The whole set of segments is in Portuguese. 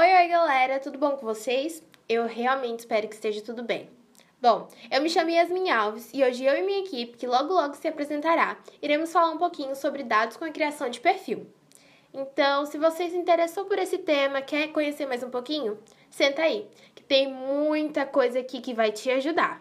Oi, oi, galera, tudo bom com vocês? Eu realmente espero que esteja tudo bem. Bom, eu me chamo Yasmin Alves e hoje eu e minha equipe, que logo logo se apresentará, iremos falar um pouquinho sobre dados com a criação de perfil. Então, se você se interessou por esse tema, quer conhecer mais um pouquinho, senta aí, que tem muita coisa aqui que vai te ajudar.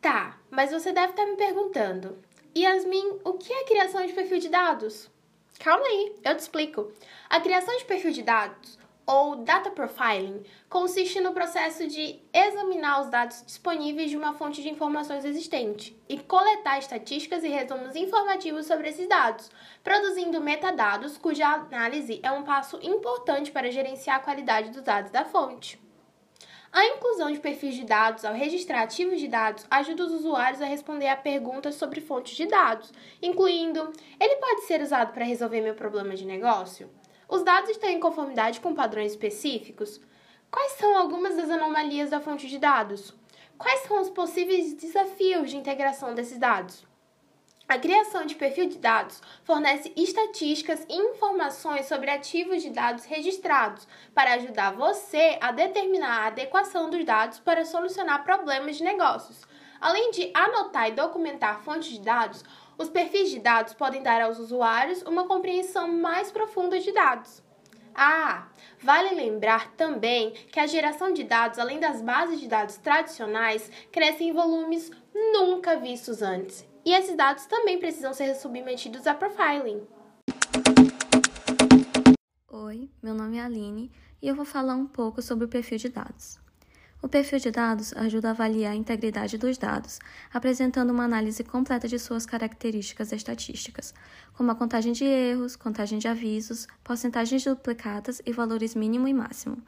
Tá, mas você deve estar me perguntando, Yasmin, o que é criação de perfil de dados? Calma aí, eu te explico. A criação de perfil de dados, ou data profiling, consiste no processo de examinar os dados disponíveis de uma fonte de informações existente e coletar estatísticas e resumos informativos sobre esses dados, produzindo metadados cuja análise é um passo importante para gerenciar a qualidade dos dados da fonte. A inclusão de perfis de dados ao registrar ativos de dados ajuda os usuários a responder a perguntas sobre fontes de dados, incluindo: ele pode ser usado para resolver meu problema de negócio? Os dados estão em conformidade com padrões específicos? Quais são algumas das anomalias da fonte de dados? Quais são os possíveis desafios de integração desses dados? A criação de perfil de dados fornece estatísticas e informações sobre ativos de dados registrados para ajudar você a determinar a adequação dos dados para solucionar problemas de negócios. Além de anotar e documentar fontes de dados, os perfis de dados podem dar aos usuários uma compreensão mais profunda de dados. Ah, vale lembrar também que a geração de dados, além das bases de dados tradicionais, cresce em volumes nunca vistos antes e esses dados também precisam ser submetidos a profiling. Oi, meu nome é Aline e eu vou falar um pouco sobre o perfil de dados. O perfil de dados ajuda a avaliar a integridade dos dados, apresentando uma análise completa de suas características estatísticas, como a contagem de erros, contagem de avisos, porcentagens duplicadas e valores mínimo e máximo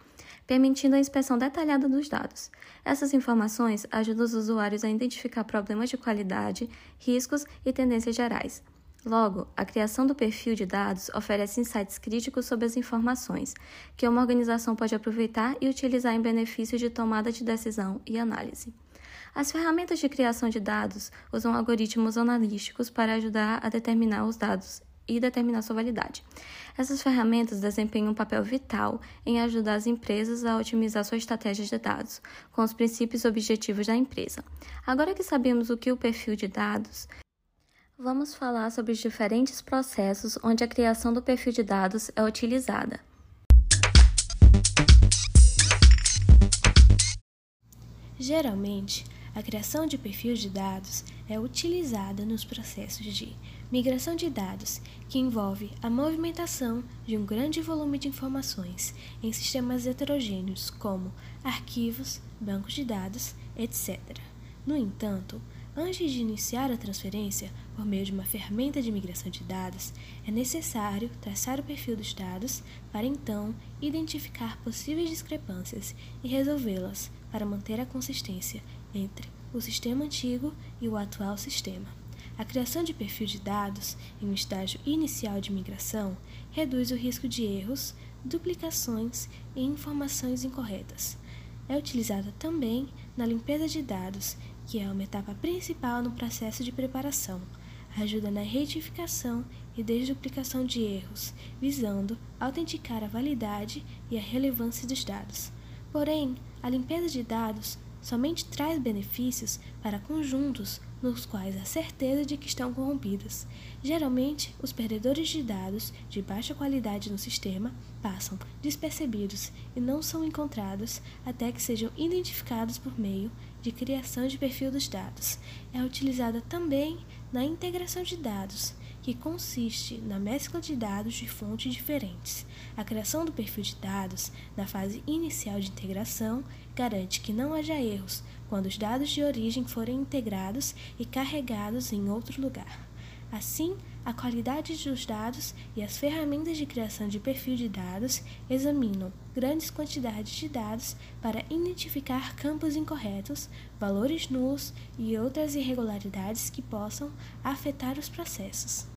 permitindo a inspeção detalhada dos dados. Essas informações ajudam os usuários a identificar problemas de qualidade, riscos e tendências gerais. Logo, a criação do perfil de dados oferece insights críticos sobre as informações, que uma organização pode aproveitar e utilizar em benefício de tomada de decisão e análise. As ferramentas de criação de dados usam algoritmos analíticos para ajudar a determinar os dados e determinar sua validade. Essas ferramentas desempenham um papel vital em ajudar as empresas a otimizar suas estratégias de dados, com os princípios e objetivos da empresa. Agora que sabemos o que é o perfil de dados, vamos falar sobre os diferentes processos onde a criação do perfil de dados é utilizada. Geralmente, a criação de perfil de dados é utilizada nos processos de migração de dados, que envolve a movimentação de um grande volume de informações em sistemas heterogêneos, como arquivos, bancos de dados, etc. No entanto, antes de iniciar a transferência por meio de uma ferramenta de migração de dados, é necessário traçar o perfil dos dados para então identificar possíveis discrepâncias e resolvê-las para manter a consistência entre o sistema antigo e o atual sistema. A criação de perfil de dados em um estágio inicial de migração reduz o risco de erros, duplicações e informações incorretas. É utilizada também na limpeza de dados, que é uma etapa principal no processo de preparação. Ajuda na retificação e desduplicação de erros, visando autenticar a validade e a relevância dos dados. Porém, a limpeza de dados somente traz benefícios para conjuntos nos quais há certeza de que estão corrompidos. Geralmente, os perdedores de dados de baixa qualidade no sistema passam despercebidos e não são encontrados até que sejam identificados por meio de criação de perfil dos dados. É utilizada também na integração de dados que consiste na mescla de dados de fontes diferentes. A criação do perfil de dados na fase inicial de integração garante que não haja erros quando os dados de origem forem integrados e carregados em outro lugar. Assim, a qualidade dos dados e as ferramentas de criação de perfil de dados examinam grandes quantidades de dados para identificar campos incorretos, valores nulos e outras irregularidades que possam afetar os processos.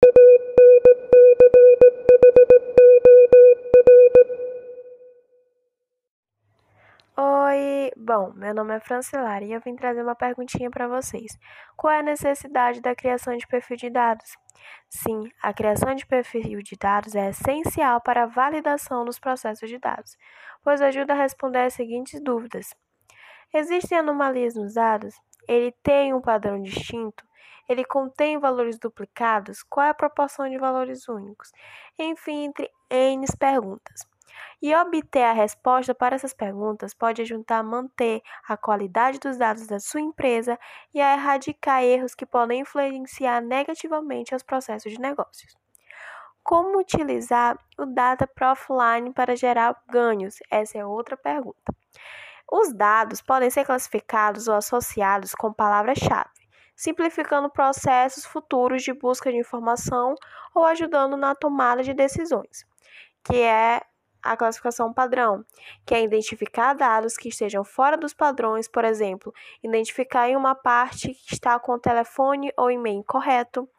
Bom, meu nome é Francilara e eu vim trazer uma perguntinha para vocês. Qual é a necessidade da criação de perfil de dados? Sim, a criação de perfil de dados é essencial para a validação dos processos de dados, pois ajuda a responder as seguintes dúvidas: Existem anomalias nos dados? Ele tem um padrão distinto? Ele contém valores duplicados? Qual é a proporção de valores únicos? Enfim, entre N perguntas. E obter a resposta para essas perguntas pode ajudar a manter a qualidade dos dados da sua empresa e a erradicar erros que podem influenciar negativamente os processos de negócios. Como utilizar o Data Profiling para gerar ganhos? Essa é outra pergunta. Os dados podem ser classificados ou associados com palavras-chave, simplificando processos futuros de busca de informação ou ajudando na tomada de decisões, que é a classificação padrão, que é identificar dados que estejam fora dos padrões, por exemplo, identificar em uma parte que está com o telefone ou e-mail incorreto.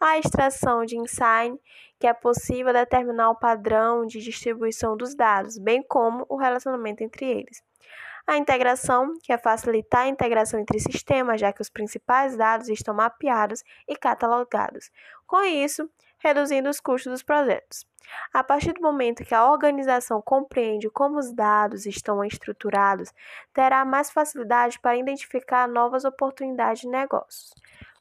A extração de insight, que é possível determinar o padrão de distribuição dos dados, bem como o relacionamento entre eles. A integração, que é facilitar a integração entre sistemas, já que os principais dados estão mapeados e catalogados. Com isso, reduzindo os custos dos projetos. A partir do momento que a organização compreende como os dados estão estruturados, terá mais facilidade para identificar novas oportunidades de negócios,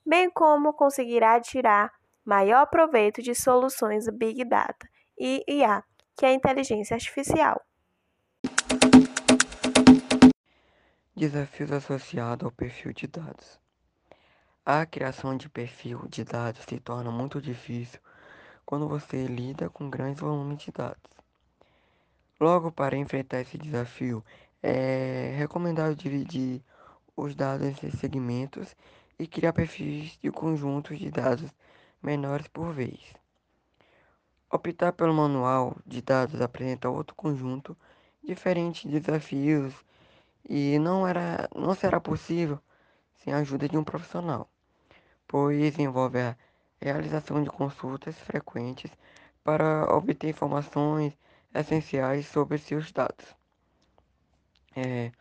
bem como conseguirá tirar maior proveito de soluções Big Data e IA, que é a inteligência artificial. Desafios associados ao perfil de dados. A criação de perfil de dados se torna muito difícil quando você lida com grandes volumes de dados. Logo, para enfrentar esse desafio, é recomendado dividir os dados em segmentos e criar perfis de conjuntos de dados menores por vez. Optar pelo manual de dados apresenta outro conjunto diferente de desafios e não, era, não será possível sem a ajuda de um profissional, pois envolve a realização de consultas frequentes para obter informações essenciais sobre seus dados. É,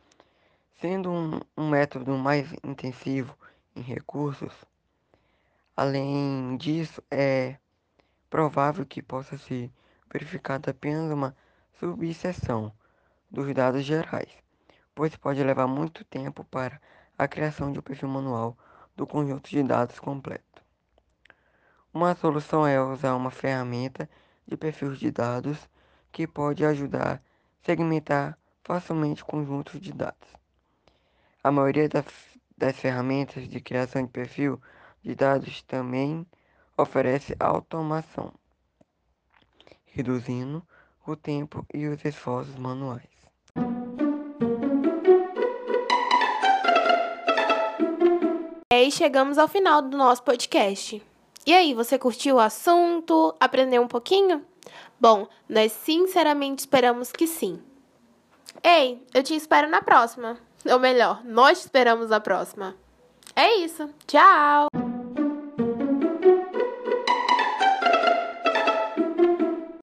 sendo um, um método mais intensivo em recursos, além disso, é provável que possa ser verificada apenas uma subseção dos dados gerais, pois pode levar muito tempo para a criação de um perfil manual do conjunto de dados completo. Uma solução é usar uma ferramenta de perfil de dados que pode ajudar a segmentar facilmente conjuntos de dados. A maioria das, das ferramentas de criação de perfil de dados também oferece automação, reduzindo o tempo e os esforços manuais. E aí chegamos ao final do nosso podcast. E aí, você curtiu o assunto? Aprendeu um pouquinho? Bom, nós sinceramente esperamos que sim. Ei, eu te espero na próxima. Ou melhor, nós te esperamos na próxima. É isso. Tchau!